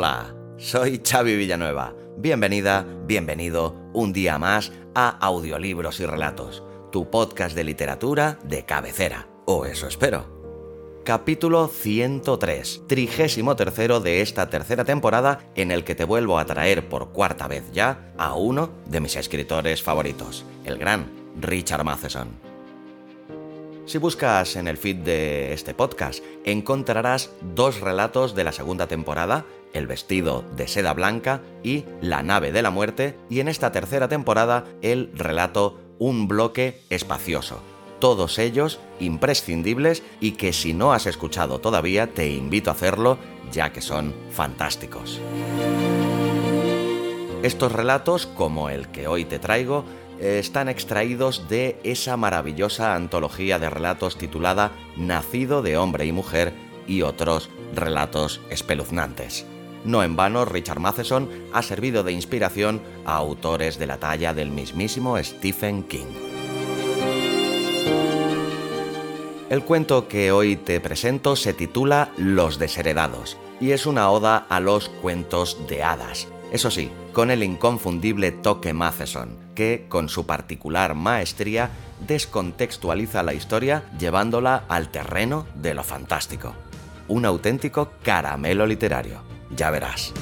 Hola, soy Xavi Villanueva. Bienvenida, bienvenido un día más a Audiolibros y Relatos, tu podcast de literatura de cabecera, o eso espero. Capítulo 103, trigésimo tercero de esta tercera temporada en el que te vuelvo a traer por cuarta vez ya a uno de mis escritores favoritos, el gran Richard Matheson. Si buscas en el feed de este podcast, encontrarás dos relatos de la segunda temporada, El vestido de seda blanca y La nave de la muerte, y en esta tercera temporada el relato Un bloque espacioso. Todos ellos imprescindibles y que si no has escuchado todavía te invito a hacerlo ya que son fantásticos. Estos relatos, como el que hoy te traigo, están extraídos de esa maravillosa antología de relatos titulada Nacido de hombre y mujer y otros relatos espeluznantes. No en vano, Richard Matheson ha servido de inspiración a autores de la talla del mismísimo Stephen King. El cuento que hoy te presento se titula Los desheredados y es una oda a los cuentos de hadas. Eso sí, con el inconfundible toque Matheson, que, con su particular maestría, descontextualiza la historia llevándola al terreno de lo fantástico. Un auténtico caramelo literario. Ya verás.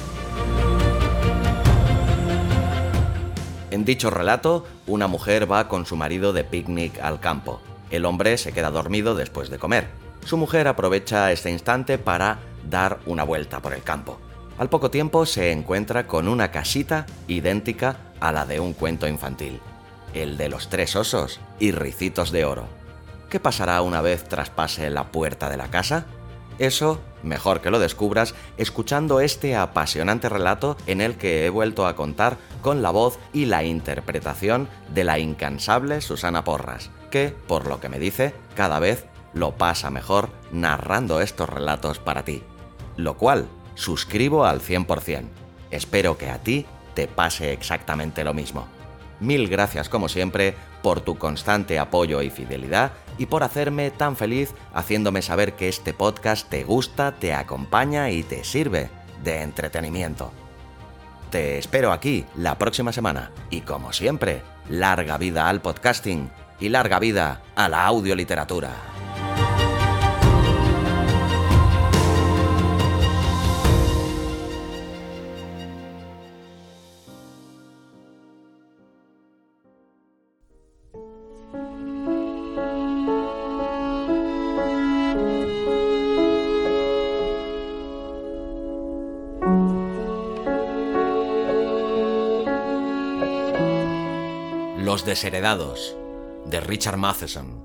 En dicho relato, una mujer va con su marido de picnic al campo. El hombre se queda dormido después de comer. Su mujer aprovecha este instante para dar una vuelta por el campo. Al poco tiempo se encuentra con una casita idéntica a la de un cuento infantil, el de los tres osos y ricitos de oro. ¿Qué pasará una vez traspase la puerta de la casa? Eso, mejor que lo descubras escuchando este apasionante relato en el que he vuelto a contar con la voz y la interpretación de la incansable Susana Porras, que, por lo que me dice, cada vez lo pasa mejor narrando estos relatos para ti. Lo cual suscribo al 100%. Espero que a ti te pase exactamente lo mismo. Mil gracias como siempre por tu constante apoyo y fidelidad y por hacerme tan feliz haciéndome saber que este podcast te gusta, te acompaña y te sirve de entretenimiento. Te espero aquí la próxima semana y como siempre, larga vida al podcasting y larga vida a la audioliteratura. Desheredados, de Richard Matheson.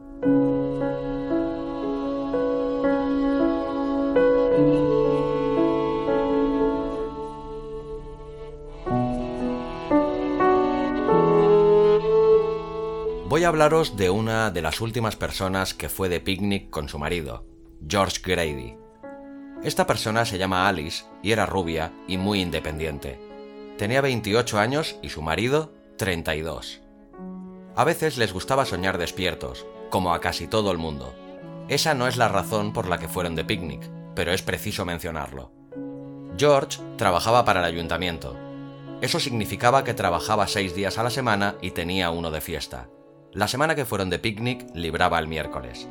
Voy a hablaros de una de las últimas personas que fue de picnic con su marido, George Grady. Esta persona se llama Alice y era rubia y muy independiente. Tenía 28 años y su marido 32. A veces les gustaba soñar despiertos, como a casi todo el mundo. Esa no es la razón por la que fueron de picnic, pero es preciso mencionarlo. George trabajaba para el ayuntamiento. Eso significaba que trabajaba seis días a la semana y tenía uno de fiesta. La semana que fueron de picnic libraba el miércoles.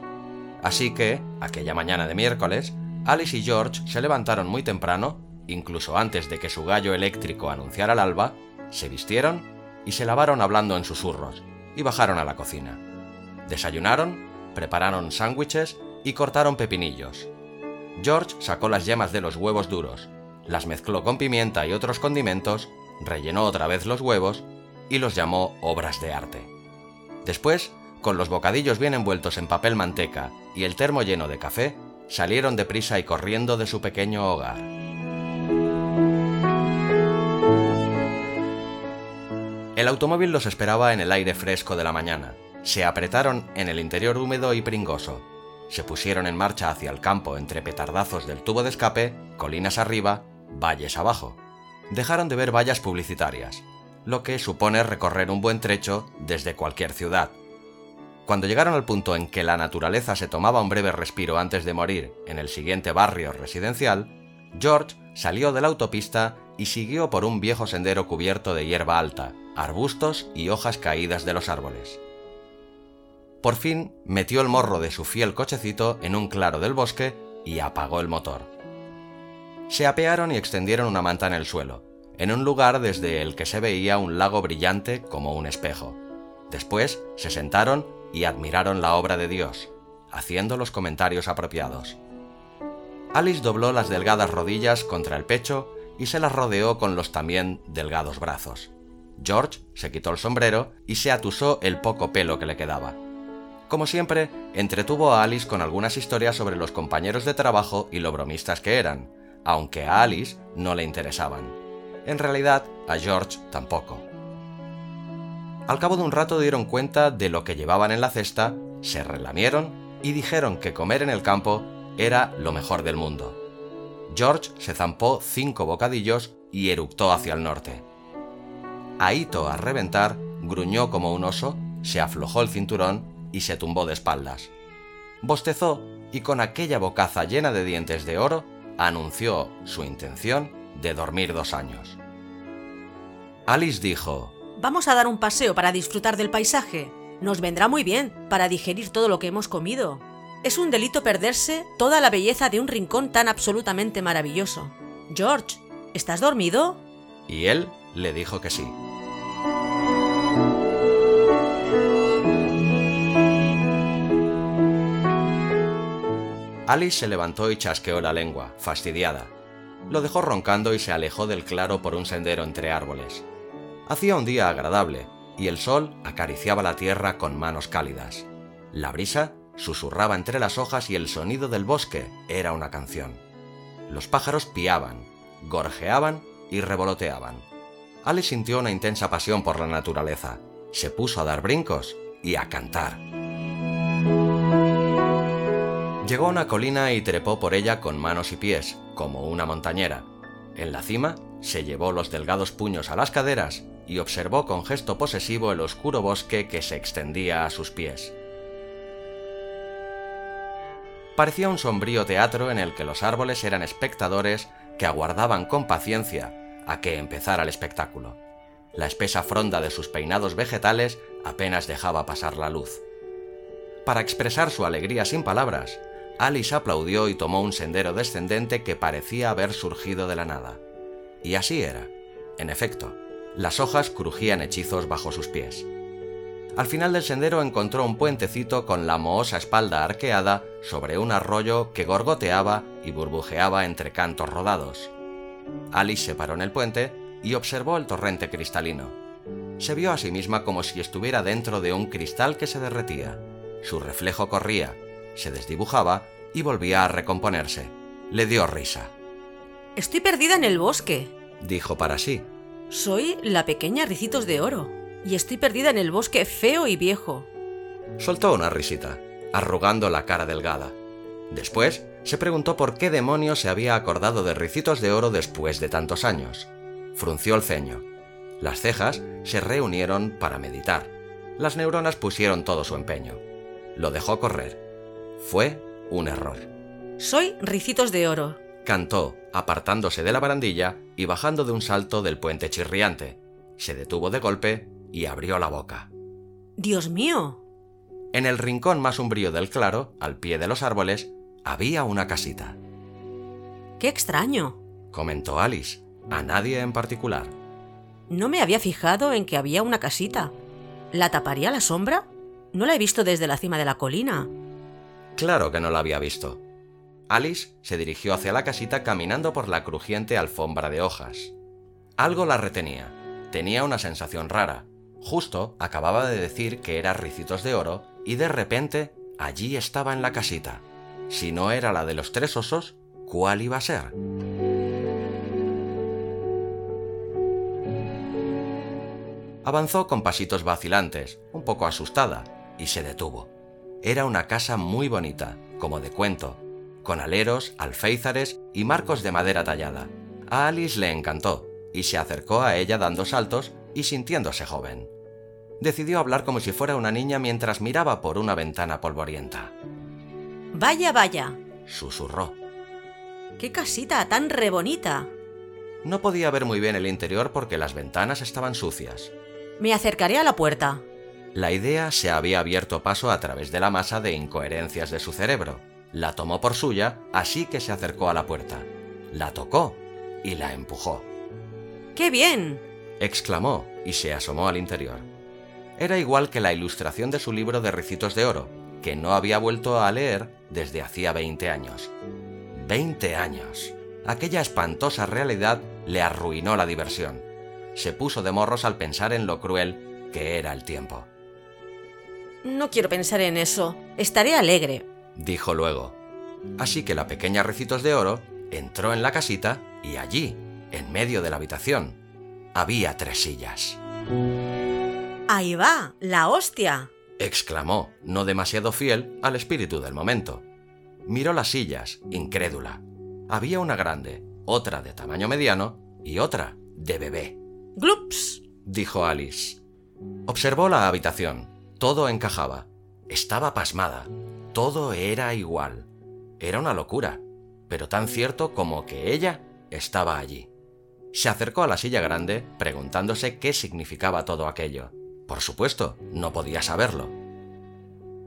Así que, aquella mañana de miércoles, Alice y George se levantaron muy temprano, incluso antes de que su gallo eléctrico anunciara el alba, se vistieron y se lavaron hablando en susurros, y bajaron a la cocina. Desayunaron, prepararon sándwiches y cortaron pepinillos. George sacó las yemas de los huevos duros, las mezcló con pimienta y otros condimentos, rellenó otra vez los huevos y los llamó obras de arte. Después, con los bocadillos bien envueltos en papel manteca y el termo lleno de café, salieron deprisa y corriendo de su pequeño hogar. El automóvil los esperaba en el aire fresco de la mañana. Se apretaron en el interior húmedo y pringoso. Se pusieron en marcha hacia el campo entre petardazos del tubo de escape, colinas arriba, valles abajo. Dejaron de ver vallas publicitarias, lo que supone recorrer un buen trecho desde cualquier ciudad. Cuando llegaron al punto en que la naturaleza se tomaba un breve respiro antes de morir en el siguiente barrio residencial, George salió de la autopista y siguió por un viejo sendero cubierto de hierba alta, arbustos y hojas caídas de los árboles. Por fin metió el morro de su fiel cochecito en un claro del bosque y apagó el motor. Se apearon y extendieron una manta en el suelo, en un lugar desde el que se veía un lago brillante como un espejo. Después se sentaron y admiraron la obra de Dios, haciendo los comentarios apropiados. Alice dobló las delgadas rodillas contra el pecho y se las rodeó con los también delgados brazos. George se quitó el sombrero y se atusó el poco pelo que le quedaba. Como siempre, entretuvo a Alice con algunas historias sobre los compañeros de trabajo y lo bromistas que eran, aunque a Alice no le interesaban. En realidad, a George tampoco. Al cabo de un rato dieron cuenta de lo que llevaban en la cesta, se relamieron y dijeron que comer en el campo era lo mejor del mundo. George se zampó cinco bocadillos y eructó hacia el norte. Aito, a reventar, gruñó como un oso, se aflojó el cinturón y se tumbó de espaldas. Bostezó y con aquella bocaza llena de dientes de oro anunció su intención de dormir dos años. Alice dijo, Vamos a dar un paseo para disfrutar del paisaje. Nos vendrá muy bien para digerir todo lo que hemos comido. Es un delito perderse toda la belleza de un rincón tan absolutamente maravilloso. George, ¿estás dormido? Y él le dijo que sí. Alice se levantó y chasqueó la lengua, fastidiada. Lo dejó roncando y se alejó del claro por un sendero entre árboles. Hacía un día agradable, y el sol acariciaba la tierra con manos cálidas. La brisa susurraba entre las hojas y el sonido del bosque era una canción. Los pájaros piaban, gorjeaban y revoloteaban. Alice sintió una intensa pasión por la naturaleza. Se puso a dar brincos y a cantar. Llegó a una colina y trepó por ella con manos y pies, como una montañera. En la cima se llevó los delgados puños a las caderas y observó con gesto posesivo el oscuro bosque que se extendía a sus pies. Parecía un sombrío teatro en el que los árboles eran espectadores que aguardaban con paciencia a que empezara el espectáculo. La espesa fronda de sus peinados vegetales apenas dejaba pasar la luz. Para expresar su alegría sin palabras, Alice aplaudió y tomó un sendero descendente que parecía haber surgido de la nada. Y así era. En efecto, las hojas crujían hechizos bajo sus pies. Al final del sendero encontró un puentecito con la mohosa espalda arqueada sobre un arroyo que gorgoteaba y burbujeaba entre cantos rodados. Alice se paró en el puente y observó el torrente cristalino. Se vio a sí misma como si estuviera dentro de un cristal que se derretía. Su reflejo corría, se desdibujaba y volvía a recomponerse. Le dio risa. Estoy perdida en el bosque, dijo para sí. Soy la pequeña Ricitos de Oro, y estoy perdida en el bosque feo y viejo. Soltó una risita, arrugando la cara delgada. Después se preguntó por qué demonios se había acordado de Ricitos de Oro después de tantos años. Frunció el ceño. Las cejas se reunieron para meditar. Las neuronas pusieron todo su empeño. Lo dejó correr. Fue un error. Soy Ricitos de Oro, cantó, apartándose de la barandilla y bajando de un salto del puente chirriante. Se detuvo de golpe y abrió la boca. Dios mío. En el rincón más umbrío del claro, al pie de los árboles, había una casita. Qué extraño. comentó Alice, a nadie en particular. No me había fijado en que había una casita. ¿La taparía la sombra? No la he visto desde la cima de la colina. Claro que no la había visto. Alice se dirigió hacia la casita caminando por la crujiente alfombra de hojas. Algo la retenía. Tenía una sensación rara. Justo acababa de decir que era Ricitos de Oro y de repente allí estaba en la casita. Si no era la de los tres osos, ¿cuál iba a ser? Avanzó con pasitos vacilantes, un poco asustada, y se detuvo. Era una casa muy bonita, como de cuento, con aleros, alféizares y marcos de madera tallada. A Alice le encantó, y se acercó a ella dando saltos y sintiéndose joven. Decidió hablar como si fuera una niña mientras miraba por una ventana polvorienta. Vaya, vaya. Susurró. ¡Qué casita tan rebonita! No podía ver muy bien el interior porque las ventanas estaban sucias. Me acercaré a la puerta. La idea se había abierto paso a través de la masa de incoherencias de su cerebro. La tomó por suya, así que se acercó a la puerta. La tocó y la empujó. ¡Qué bien! exclamó y se asomó al interior. Era igual que la ilustración de su libro de Ricitos de Oro, que no había vuelto a leer desde hacía 20 años. ¡20 años! Aquella espantosa realidad le arruinó la diversión. Se puso de morros al pensar en lo cruel que era el tiempo. No quiero pensar en eso. Estaré alegre. Dijo luego. Así que la pequeña Ricitos de Oro entró en la casita y allí, en medio de la habitación, había tres sillas. Ahí va, la hostia. Exclamó, no demasiado fiel al espíritu del momento. Miró las sillas, incrédula. Había una grande, otra de tamaño mediano y otra de bebé. Glups. dijo Alice. Observó la habitación. Todo encajaba. Estaba pasmada. Todo era igual. Era una locura, pero tan cierto como que ella estaba allí. Se acercó a la silla grande preguntándose qué significaba todo aquello. Por supuesto, no podía saberlo.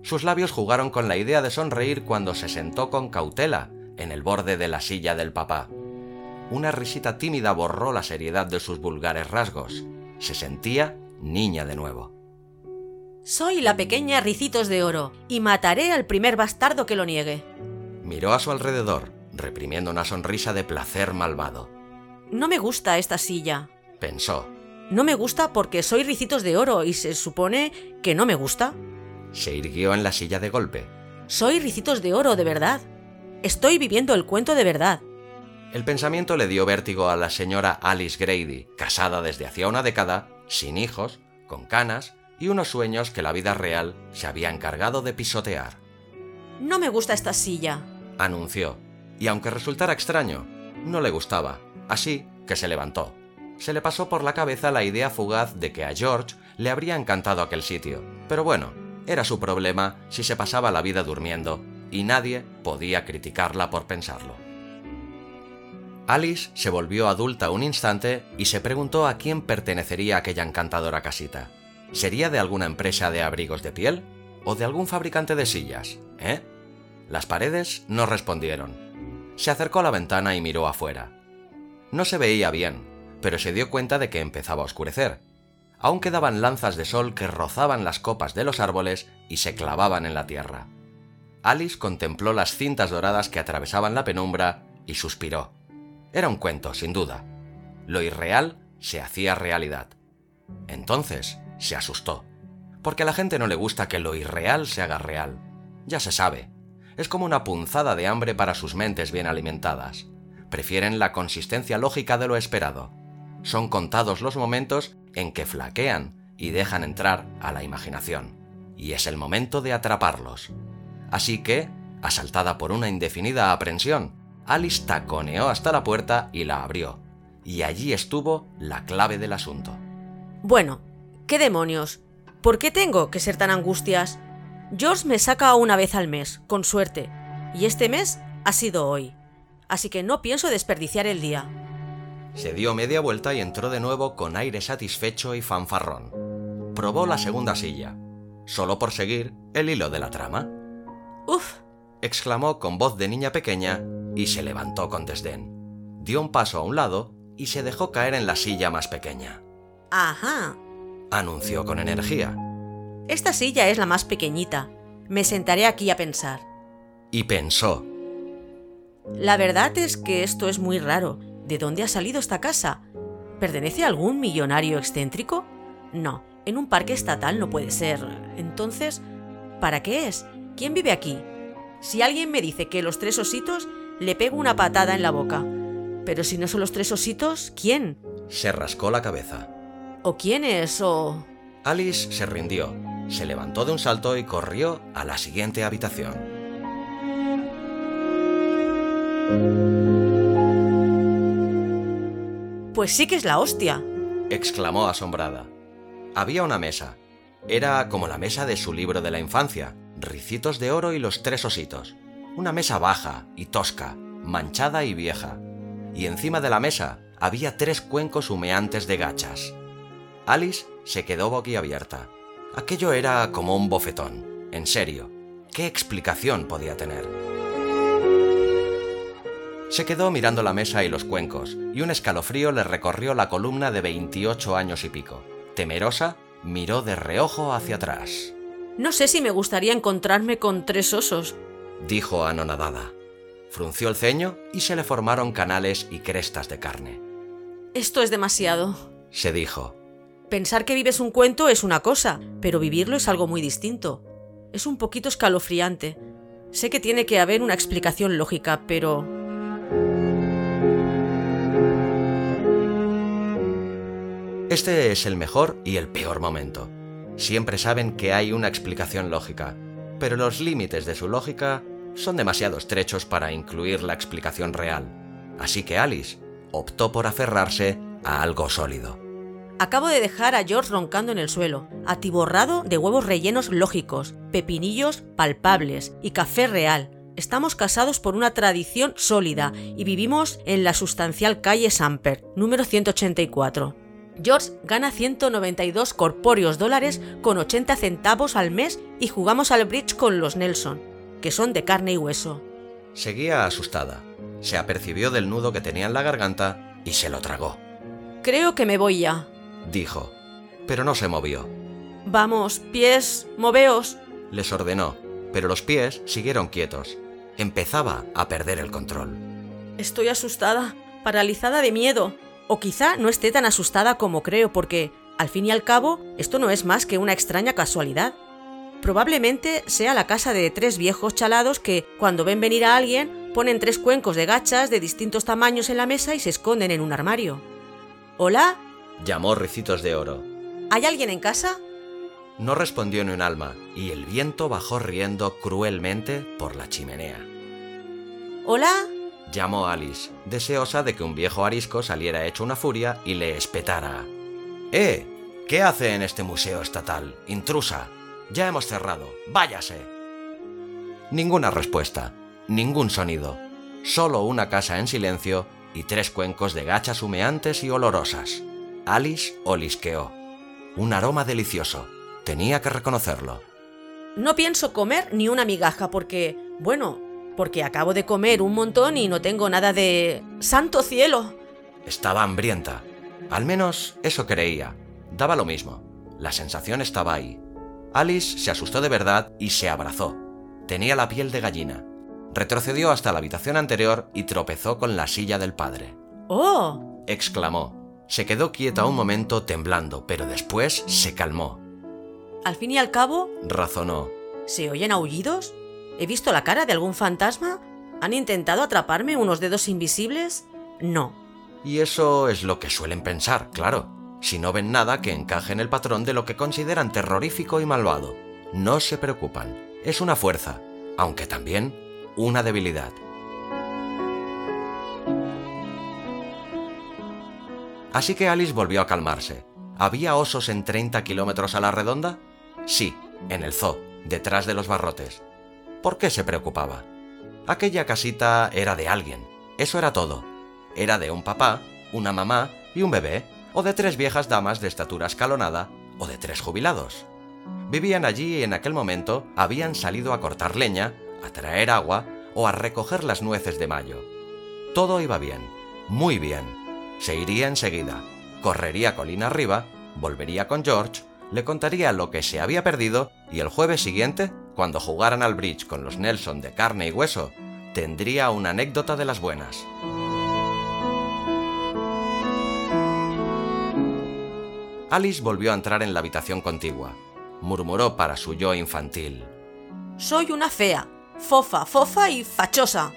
Sus labios jugaron con la idea de sonreír cuando se sentó con cautela en el borde de la silla del papá. Una risita tímida borró la seriedad de sus vulgares rasgos. Se sentía niña de nuevo. Soy la pequeña Ricitos de Oro y mataré al primer bastardo que lo niegue. Miró a su alrededor, reprimiendo una sonrisa de placer malvado. No me gusta esta silla. Pensó. No me gusta porque soy Ricitos de Oro y se supone que no me gusta. Se irguió en la silla de golpe. Soy Ricitos de Oro, de verdad. Estoy viviendo el cuento de verdad. El pensamiento le dio vértigo a la señora Alice Grady, casada desde hacía una década, sin hijos, con canas y unos sueños que la vida real se había encargado de pisotear. No me gusta esta silla. Anunció, y aunque resultara extraño, no le gustaba, así que se levantó. Se le pasó por la cabeza la idea fugaz de que a George le habría encantado aquel sitio, pero bueno, era su problema si se pasaba la vida durmiendo, y nadie podía criticarla por pensarlo. Alice se volvió adulta un instante y se preguntó a quién pertenecería aquella encantadora casita. ¿Sería de alguna empresa de abrigos de piel? ¿O de algún fabricante de sillas? ¿Eh? Las paredes no respondieron. Se acercó a la ventana y miró afuera. No se veía bien, pero se dio cuenta de que empezaba a oscurecer. Aún quedaban lanzas de sol que rozaban las copas de los árboles y se clavaban en la tierra. Alice contempló las cintas doradas que atravesaban la penumbra y suspiró. Era un cuento, sin duda. Lo irreal se hacía realidad. Entonces se asustó, porque a la gente no le gusta que lo irreal se haga real. Ya se sabe, es como una punzada de hambre para sus mentes bien alimentadas. Prefieren la consistencia lógica de lo esperado. Son contados los momentos en que flaquean y dejan entrar a la imaginación. Y es el momento de atraparlos. Así que, asaltada por una indefinida aprensión, Alice taconeó hasta la puerta y la abrió. Y allí estuvo la clave del asunto. Bueno, ¿qué demonios? ¿Por qué tengo que ser tan angustias? George me saca una vez al mes, con suerte, y este mes ha sido hoy. Así que no pienso desperdiciar el día. Se dio media vuelta y entró de nuevo con aire satisfecho y fanfarrón. Probó la segunda silla, solo por seguir el hilo de la trama. Uf, exclamó con voz de niña pequeña y se levantó con desdén. Dio un paso a un lado y se dejó caer en la silla más pequeña. Ajá. Anunció con energía. Esta silla es la más pequeñita. Me sentaré aquí a pensar. Y pensó. La verdad es que esto es muy raro. ¿De dónde ha salido esta casa? ¿Pertenece a algún millonario excéntrico? No, en un parque estatal no puede ser. Entonces, ¿para qué es? ¿Quién vive aquí? Si alguien me dice que los tres ositos, le pego una patada en la boca. Pero si no son los tres ositos, ¿quién? Se rascó la cabeza. ¿O quién es? ¿O...? Alice se rindió, se levantó de un salto y corrió a la siguiente habitación. Pues sí que es la hostia. exclamó asombrada. Había una mesa. Era como la mesa de su libro de la infancia, Ricitos de Oro y los Tres Ositos. Una mesa baja y tosca, manchada y vieja. Y encima de la mesa había tres cuencos humeantes de gachas. Alice se quedó boquiabierta. Aquello era como un bofetón. En serio, ¿qué explicación podía tener? Se quedó mirando la mesa y los cuencos, y un escalofrío le recorrió la columna de 28 años y pico. Temerosa, miró de reojo hacia atrás. No sé si me gustaría encontrarme con tres osos, dijo anonadada. Frunció el ceño y se le formaron canales y crestas de carne. Esto es demasiado, se dijo. Pensar que vives un cuento es una cosa, pero vivirlo es algo muy distinto. Es un poquito escalofriante. Sé que tiene que haber una explicación lógica, pero... Este es el mejor y el peor momento. Siempre saben que hay una explicación lógica, pero los límites de su lógica son demasiado estrechos para incluir la explicación real. Así que Alice optó por aferrarse a algo sólido. Acabo de dejar a George roncando en el suelo, atiborrado de huevos rellenos lógicos, pepinillos palpables y café real. Estamos casados por una tradición sólida y vivimos en la sustancial calle Samper, número 184. George gana 192 corpóreos dólares con 80 centavos al mes y jugamos al bridge con los Nelson, que son de carne y hueso. Seguía asustada. Se apercibió del nudo que tenía en la garganta y se lo tragó. Creo que me voy ya, dijo, pero no se movió. Vamos, pies, moveos, les ordenó, pero los pies siguieron quietos. Empezaba a perder el control. Estoy asustada, paralizada de miedo. O quizá no esté tan asustada como creo, porque, al fin y al cabo, esto no es más que una extraña casualidad. Probablemente sea la casa de tres viejos chalados que, cuando ven venir a alguien, ponen tres cuencos de gachas de distintos tamaños en la mesa y se esconden en un armario. ¿Hola? llamó Ricitos de Oro. ¿Hay alguien en casa? No respondió ni un alma, y el viento bajó riendo cruelmente por la chimenea. ¿Hola? Llamó Alice, deseosa de que un viejo arisco saliera hecho una furia y le espetara. ¡Eh! ¿Qué hace en este museo estatal? Intrusa. Ya hemos cerrado. Váyase. Ninguna respuesta, ningún sonido, solo una casa en silencio y tres cuencos de gachas humeantes y olorosas. Alice olisqueó. Un aroma delicioso. Tenía que reconocerlo. No pienso comer ni una migaja porque, bueno, porque acabo de comer un montón y no tengo nada de... ¡Santo cielo! Estaba hambrienta. Al menos eso creía. Daba lo mismo. La sensación estaba ahí. Alice se asustó de verdad y se abrazó. Tenía la piel de gallina. Retrocedió hasta la habitación anterior y tropezó con la silla del padre. ¡Oh! exclamó. Se quedó quieta un momento temblando, pero después se calmó. Al fin y al cabo, razonó. ¿Se oyen aullidos? ¿He visto la cara de algún fantasma? ¿Han intentado atraparme unos dedos invisibles? No. Y eso es lo que suelen pensar, claro, si no ven nada que encaje en el patrón de lo que consideran terrorífico y malvado. No se preocupan, es una fuerza, aunque también una debilidad. Así que Alice volvió a calmarse. ¿Había osos en 30 kilómetros a la redonda? Sí, en el zoo, detrás de los barrotes. ¿Por qué se preocupaba? Aquella casita era de alguien, eso era todo. Era de un papá, una mamá y un bebé, o de tres viejas damas de estatura escalonada, o de tres jubilados. Vivían allí y en aquel momento habían salido a cortar leña, a traer agua o a recoger las nueces de mayo. Todo iba bien, muy bien. Se iría enseguida, correría colina arriba, volvería con George, le contaría lo que se había perdido y el jueves siguiente, cuando jugaran al bridge con los Nelson de carne y hueso, tendría una anécdota de las buenas. Alice volvió a entrar en la habitación contigua. Murmuró para su yo infantil. Soy una fea, fofa, fofa y fachosa.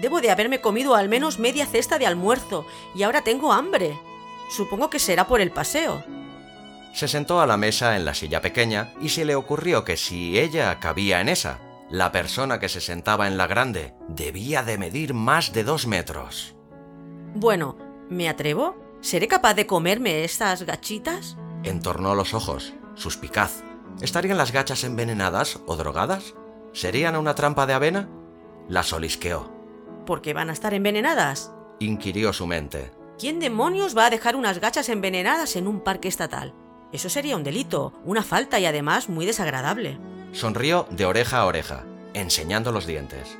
Debo de haberme comido al menos media cesta de almuerzo y ahora tengo hambre. Supongo que será por el paseo. Se sentó a la mesa en la silla pequeña y se le ocurrió que si ella cabía en esa, la persona que se sentaba en la grande debía de medir más de dos metros. Bueno, ¿me atrevo? ¿Seré capaz de comerme estas gachitas? Entornó los ojos, suspicaz. ¿Estarían las gachas envenenadas o drogadas? ¿Serían una trampa de avena? La solisqueó. ¿Por qué van a estar envenenadas? Inquirió su mente. ¿Quién demonios va a dejar unas gachas envenenadas en un parque estatal? Eso sería un delito, una falta y además muy desagradable. Sonrió de oreja a oreja, enseñando los dientes.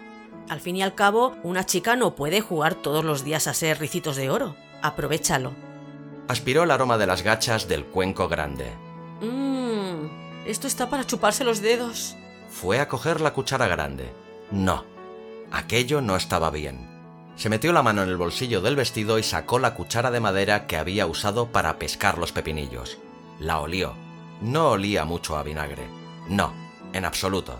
Al fin y al cabo, una chica no puede jugar todos los días a ser ricitos de oro. Aprovechalo. Aspiró el aroma de las gachas del cuenco grande. Mmm, esto está para chuparse los dedos. Fue a coger la cuchara grande. No, aquello no estaba bien. Se metió la mano en el bolsillo del vestido y sacó la cuchara de madera que había usado para pescar los pepinillos. La olió. No olía mucho a vinagre. No, en absoluto.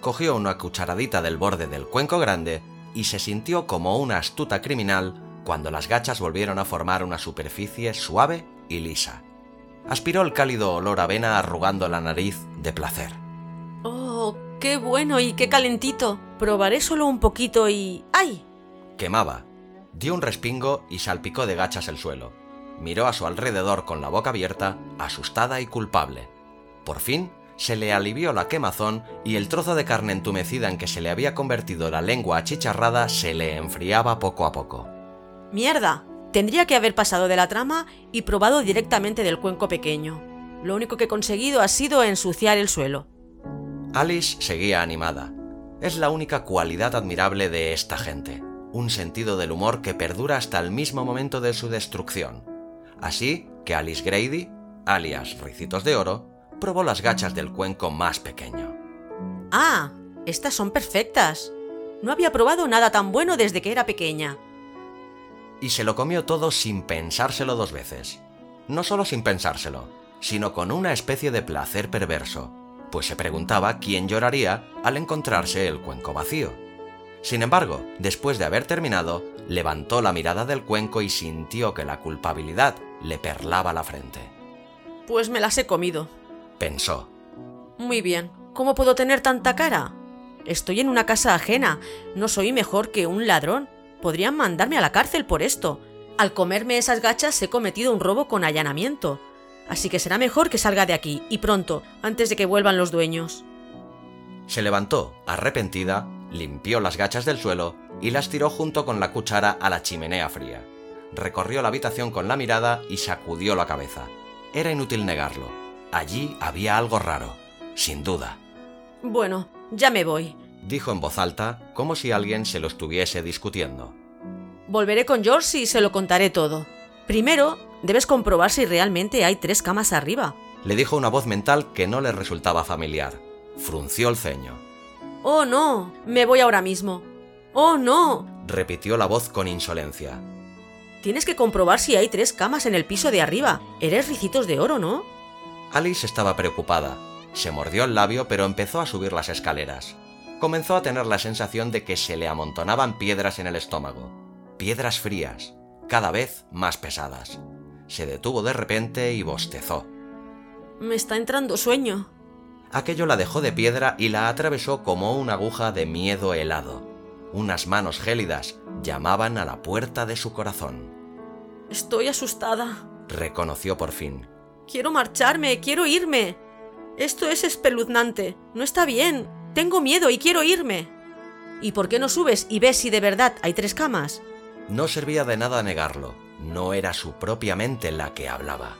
Cogió una cucharadita del borde del cuenco grande y se sintió como una astuta criminal cuando las gachas volvieron a formar una superficie suave y lisa. Aspiró el cálido olor a avena arrugando la nariz de placer. ¡Oh, qué bueno y qué calentito! Probaré solo un poquito y... ¡Ay! Quemaba. Dio un respingo y salpicó de gachas el suelo. Miró a su alrededor con la boca abierta, asustada y culpable. Por fin, se le alivió la quemazón y el trozo de carne entumecida en que se le había convertido la lengua achicharrada se le enfriaba poco a poco. ¡Mierda! Tendría que haber pasado de la trama y probado directamente del cuenco pequeño. Lo único que he conseguido ha sido ensuciar el suelo. Alice seguía animada. Es la única cualidad admirable de esta gente, un sentido del humor que perdura hasta el mismo momento de su destrucción. Así que Alice Grady, alias Ricitos de Oro, probó las gachas del cuenco más pequeño. Ah, estas son perfectas. No había probado nada tan bueno desde que era pequeña y se lo comió todo sin pensárselo dos veces. No solo sin pensárselo, sino con una especie de placer perverso, pues se preguntaba quién lloraría al encontrarse el cuenco vacío. Sin embargo, después de haber terminado, levantó la mirada del cuenco y sintió que la culpabilidad le perlaba la frente. Pues me las he comido, pensó. Muy bien, ¿cómo puedo tener tanta cara? Estoy en una casa ajena, no soy mejor que un ladrón. Podrían mandarme a la cárcel por esto. Al comerme esas gachas he cometido un robo con allanamiento. Así que será mejor que salga de aquí, y pronto, antes de que vuelvan los dueños. Se levantó, arrepentida, limpió las gachas del suelo y las tiró junto con la cuchara a la chimenea fría. Recorrió la habitación con la mirada y sacudió la cabeza. Era inútil negarlo. Allí había algo raro, sin duda. Bueno, ya me voy dijo en voz alta, como si alguien se lo estuviese discutiendo. Volveré con George y se lo contaré todo. Primero, debes comprobar si realmente hay tres camas arriba. Le dijo una voz mental que no le resultaba familiar. Frunció el ceño. Oh, no, me voy ahora mismo. Oh, no, repitió la voz con insolencia. Tienes que comprobar si hay tres camas en el piso de arriba. Eres ricitos de oro, ¿no? Alice estaba preocupada. Se mordió el labio pero empezó a subir las escaleras comenzó a tener la sensación de que se le amontonaban piedras en el estómago, piedras frías, cada vez más pesadas. Se detuvo de repente y bostezó. Me está entrando sueño. Aquello la dejó de piedra y la atravesó como una aguja de miedo helado. Unas manos gélidas llamaban a la puerta de su corazón. Estoy asustada, reconoció por fin. Quiero marcharme, quiero irme. Esto es espeluznante. No está bien. Tengo miedo y quiero irme. ¿Y por qué no subes y ves si de verdad hay tres camas? No servía de nada negarlo. No era su propia mente la que hablaba.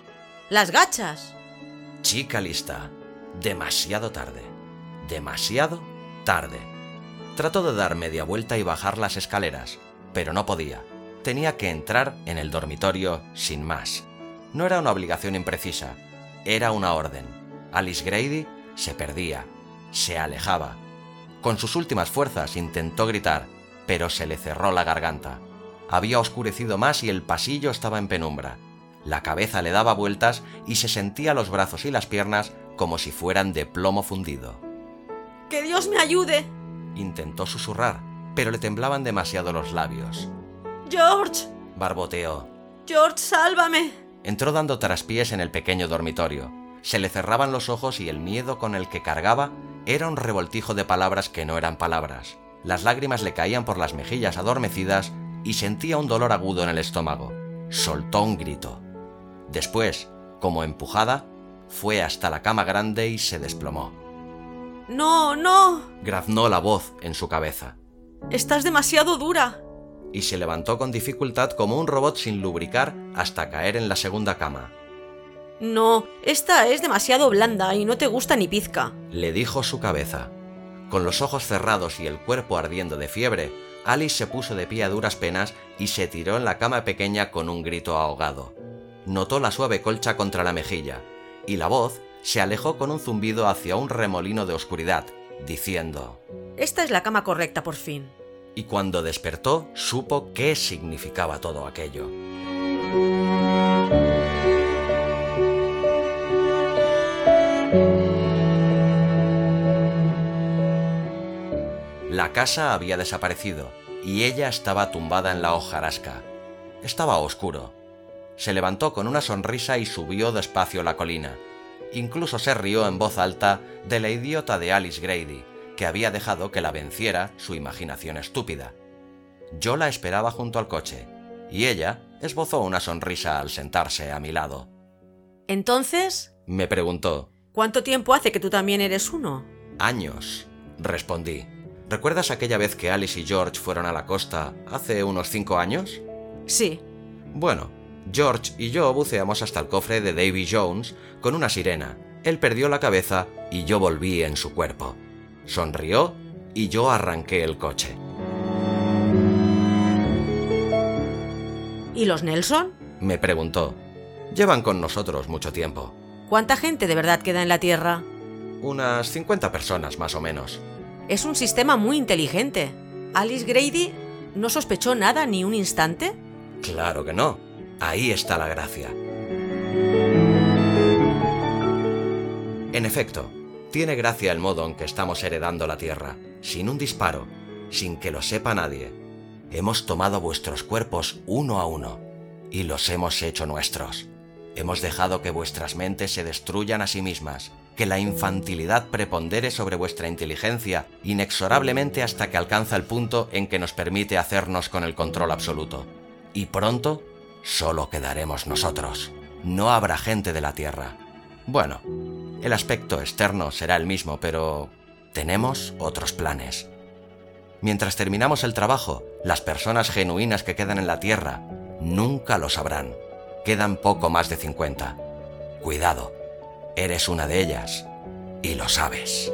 Las gachas. Chica lista. Demasiado tarde. Demasiado tarde. Trató de dar media vuelta y bajar las escaleras, pero no podía. Tenía que entrar en el dormitorio sin más. No era una obligación imprecisa, era una orden. Alice Grady se perdía, se alejaba. Con sus últimas fuerzas intentó gritar, pero se le cerró la garganta. Había oscurecido más y el pasillo estaba en penumbra. La cabeza le daba vueltas y se sentía los brazos y las piernas como si fueran de plomo fundido. ¡Que Dios me ayude! Intentó susurrar, pero le temblaban demasiado los labios. ¡George! Barboteó. ¡George, sálvame! Entró dando traspiés en el pequeño dormitorio. Se le cerraban los ojos y el miedo con el que cargaba era un revoltijo de palabras que no eran palabras. Las lágrimas le caían por las mejillas adormecidas y sentía un dolor agudo en el estómago. Soltó un grito. Después, como empujada, fue hasta la cama grande y se desplomó. No, no. Graznó la voz en su cabeza. Estás demasiado dura. Y se levantó con dificultad como un robot sin lubricar hasta caer en la segunda cama. No, esta es demasiado blanda y no te gusta ni pizca. Le dijo su cabeza. Con los ojos cerrados y el cuerpo ardiendo de fiebre, Alice se puso de pie a duras penas y se tiró en la cama pequeña con un grito ahogado. Notó la suave colcha contra la mejilla, y la voz se alejó con un zumbido hacia un remolino de oscuridad, diciendo, Esta es la cama correcta por fin. Y cuando despertó, supo qué significaba todo aquello. La casa había desaparecido y ella estaba tumbada en la hojarasca. Estaba oscuro. Se levantó con una sonrisa y subió despacio la colina. Incluso se rió en voz alta de la idiota de Alice Grady, que había dejado que la venciera su imaginación estúpida. Yo la esperaba junto al coche, y ella esbozó una sonrisa al sentarse a mi lado. Entonces, Me preguntó. ¿cuánto tiempo hace que tú también eres uno? Años, respondí. ¿Recuerdas aquella vez que Alice y George fueron a la costa hace unos cinco años? Sí. Bueno, George y yo buceamos hasta el cofre de Davy Jones con una sirena. Él perdió la cabeza y yo volví en su cuerpo. Sonrió y yo arranqué el coche. ¿Y los Nelson? Me preguntó. Llevan con nosotros mucho tiempo. ¿Cuánta gente de verdad queda en la Tierra? Unas 50 personas más o menos. Es un sistema muy inteligente. ¿Alice Grady no sospechó nada ni un instante? Claro que no. Ahí está la gracia. En efecto, tiene gracia el modo en que estamos heredando la Tierra, sin un disparo, sin que lo sepa nadie. Hemos tomado vuestros cuerpos uno a uno y los hemos hecho nuestros. Hemos dejado que vuestras mentes se destruyan a sí mismas, que la infantilidad prepondere sobre vuestra inteligencia inexorablemente hasta que alcanza el punto en que nos permite hacernos con el control absoluto. Y pronto solo quedaremos nosotros. No habrá gente de la Tierra. Bueno, el aspecto externo será el mismo, pero tenemos otros planes. Mientras terminamos el trabajo, las personas genuinas que quedan en la Tierra nunca lo sabrán. Quedan poco más de 50. Cuidado, eres una de ellas y lo sabes.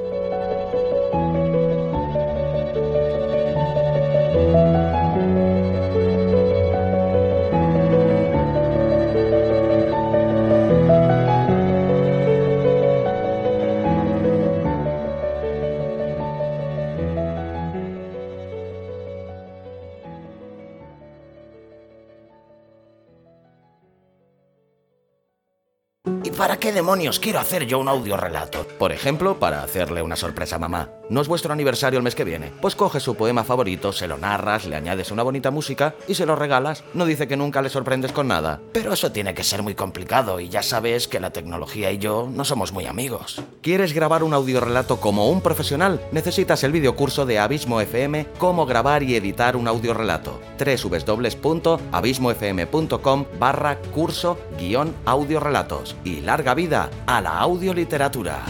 Qué demonios quiero hacer yo un audiorelato? Por ejemplo, para hacerle una sorpresa a mamá. ¿No es vuestro aniversario el mes que viene? Pues coges su poema favorito, se lo narras, le añades una bonita música y se lo regalas. No dice que nunca le sorprendes con nada. Pero eso tiene que ser muy complicado y ya sabes que la tecnología y yo no somos muy amigos. ¿Quieres grabar un audiorelato como un profesional? Necesitas el videocurso de Abismo FM Cómo grabar y editar un audiorelato. www.abismofm.com barra curso guion audiorelatos. Y larga vida a la audioliteratura.